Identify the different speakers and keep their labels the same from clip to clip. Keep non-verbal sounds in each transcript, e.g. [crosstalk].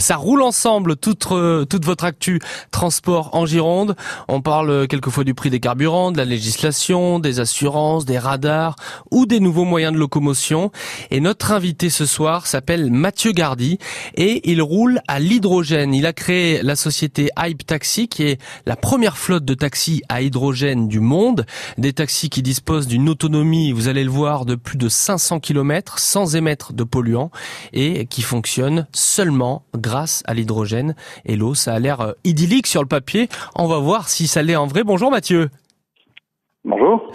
Speaker 1: Ça roule ensemble, toute, euh, toute votre actu transport en Gironde. On parle quelquefois du prix des carburants, de la législation, des assurances, des radars ou des nouveaux moyens de locomotion. Et notre invité ce soir s'appelle Mathieu Gardy et il roule à l'hydrogène. Il a créé la société Hype Taxi qui est la première flotte de taxis à hydrogène du monde. Des taxis qui disposent d'une autonomie, vous allez le voir, de plus de 500 km sans émettre de polluants et qui fonctionnent seulement grâce à l'hydrogène et l'eau. Ça a l'air euh, idyllique sur le papier. On va voir si ça l'est en vrai. Bonjour Mathieu.
Speaker 2: Bonjour.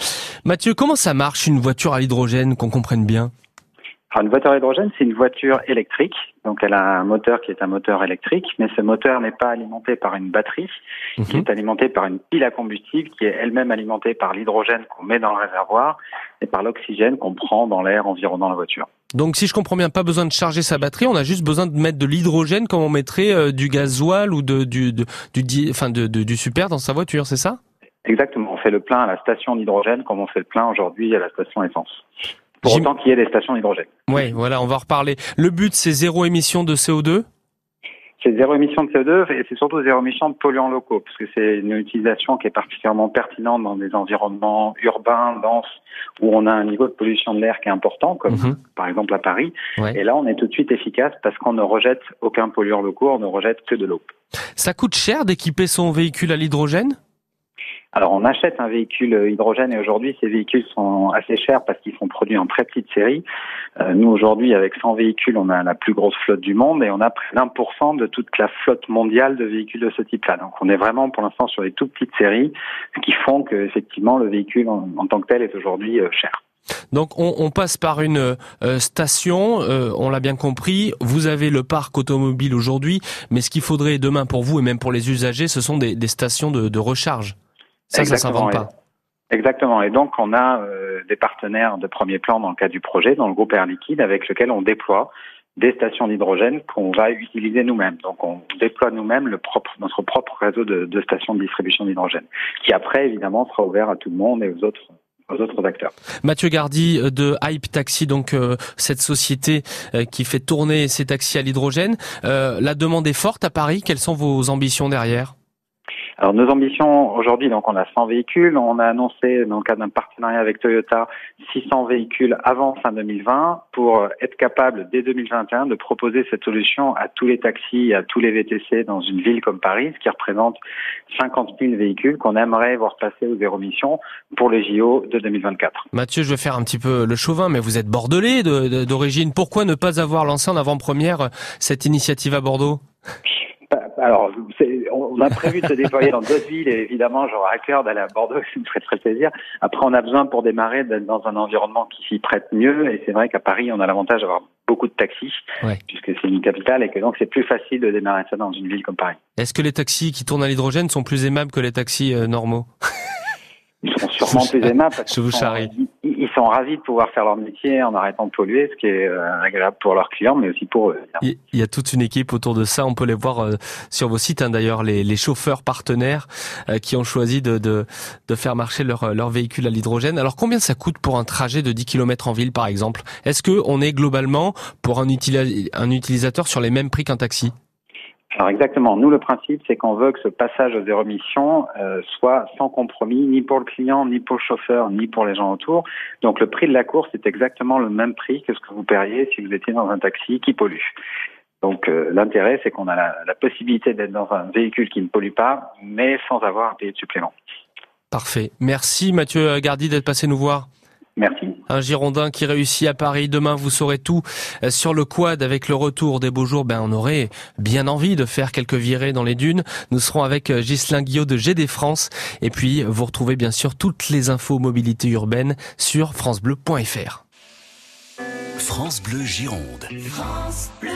Speaker 1: Mathieu, comment ça marche une voiture à l'hydrogène, qu'on comprenne bien?
Speaker 2: Alors, une voiture à hydrogène, c'est une voiture électrique. Donc, elle a un moteur qui est un moteur électrique, mais ce moteur n'est pas alimenté par une batterie. Il
Speaker 1: Mhm.
Speaker 2: est alimenté par une pile à combustible qui est elle-même alimentée par l'hydrogène qu'on met dans le réservoir et par l'oxygène qu'on prend dans l'air environnant la voiture.
Speaker 1: Donc si je comprends bien, pas besoin de charger sa batterie, on a juste besoin de mettre de l'hydrogène comme on mettrait euh, du gasoil ou de, du, de- du, di- enfin de, de- du super dans sa voiture, c'est ça?
Speaker 2: Exactement. On fait le plein à la station d'hydrogène comme on fait le plein aujourd'hui à la station essence. Pour autant qu'il y ait des stations d'hydrogène.
Speaker 1: Ouais, voilà, on va en reparler. Le but, c'est zéro émission de CO2
Speaker 2: C'est zéro émission de CO2 et c'est surtout zéro émission de polluants locaux, parce que c'est une utilisation qui est particulièrement pertinente dans des environnements urbains, denses, où on a un niveau de pollution de l'air qui est important, comme
Speaker 1: Mhm.
Speaker 2: par exemple à Paris.
Speaker 1: Ouais.
Speaker 2: Et là, on est tout de suite efficace parce qu'on ne rejette aucun polluant locaux, on ne rejette que de l'eau.
Speaker 1: Ça coûte cher d'équiper son véhicule à l'hydrogène?
Speaker 2: Alors, on achète un véhicule hydrogène et aujourd'hui, ces véhicules sont assez chers parce qu'ils sont produits en très petite série. Euh, nous, aujourd'hui, avec 100 véhicules, on a la plus grosse flotte du monde et on a près d'un pour cent de toute la flotte mondiale de véhicules de ce type-là. Donc, on est vraiment pour l'instant sur des toutes petites séries, qui font que effectivement le véhicule en, tant que tel est aujourd'hui euh, cher.
Speaker 1: Donc on, passe par une euh, station, on l'a bien compris, vous avez le parc automobile aujourd'hui, mais ce qu'il faudrait demain pour vous et même pour les usagers, ce sont des, stations de recharge. Ça, ça
Speaker 2: Exactement,
Speaker 1: s'invente pas.
Speaker 2: Exactement. Et donc, on a euh, des partenaires de premier plan dans le cadre du projet, dans le groupe Air Liquide, avec lequel on déploie des stations d'hydrogène qu'on va utiliser nous-mêmes. Donc, on déploie nous-mêmes propre, notre propre réseau de, de stations de distribution d'hydrogène, qui après, évidemment, sera ouvert à tout le monde et aux autres aux autres acteurs.
Speaker 1: Mathieu Gardy euh, de Hype Taxi, donc euh, cette société euh, qui fait tourner ses taxis à l'hydrogène. Euh, la demande est forte à Paris. Quelles sont vos ambitions derrière?
Speaker 2: Alors nos ambitions aujourd'hui, donc on a 100 véhicules. On a annoncé dans le cadre d'un partenariat avec Toyota 600 véhicules avant fin 2020 pour être capable dès 2021 de proposer cette solution à tous les taxis, à tous les VTC dans une ville comme Paris, ce qui représente 50 000 véhicules qu'on aimerait voir passer aux zéro émission pour les JO de 2024.
Speaker 1: Mathieu, je vais faire un petit peu le chauvin, mais vous êtes bordelais de- de- d'origine. Pourquoi ne pas avoir lancé en avant-première cette initiative à Bordeaux?
Speaker 2: Alors, on a prévu de se déployer dans d'autres villes et évidemment, j'aurai à cœur d'aller à Bordeaux, [laughs] ça me ferait très plaisir. Après, on a besoin pour démarrer d'être dans un environnement qui s'y prête mieux et c'est vrai qu'à Paris, on a l'avantage d'avoir beaucoup de taxis
Speaker 1: Ouais.
Speaker 2: puisque c'est une capitale et que donc c'est plus facile de démarrer ça dans une ville comme Paris.
Speaker 1: Est-ce que les taxis qui tournent à l'hydrogène sont plus aimables que les taxis euh, normaux?
Speaker 2: Ils sont sûrement plus aimables parce [laughs]
Speaker 1: Je vous
Speaker 2: qu'ils sont. Ils, sont ravis de pouvoir faire leur métier en arrêtant de polluer, ce qui est euh, agréable pour leurs clients, mais aussi pour eux.
Speaker 1: Il y a toute une équipe autour de ça. On peut les voir euh, sur vos sites, hein, d'ailleurs, les, chauffeurs partenaires euh, qui ont choisi de, faire marcher leur, leur véhicule à l'hydrogène. Alors, combien ça coûte pour un trajet de 10 km en ville, par exemple? Est-ce que on est globalement pour un utilisateur sur les mêmes prix qu'un taxi?
Speaker 2: Alors exactement. Nous, le principe, c'est qu'on veut que ce passage aux zéro euh, soit sans compromis, ni pour le client, ni pour le chauffeur, ni pour les gens autour. Donc le prix de la course est exactement le même prix que ce que vous paieriez si vous étiez dans un taxi qui pollue. Donc euh, l'intérêt, c'est qu'on a la, possibilité d'être dans un véhicule qui ne pollue pas, mais sans avoir à payer de supplément.
Speaker 1: Parfait. Merci Mathieu Gardy d'être passé nous voir.
Speaker 2: Merci.
Speaker 1: Un Girondin qui réussit à Paris. Demain, vous saurez tout euh, sur le quad avec le retour des beaux jours. Ben, on aurait bien envie de faire quelques virées dans les dunes. Nous serons avec euh, Ghislain Guillot de GD France. Et puis, vous retrouvez bien sûr toutes les infos mobilité urbaine sur francebleu.fr.
Speaker 3: France Bleu Gironde.
Speaker 4: France Bleu.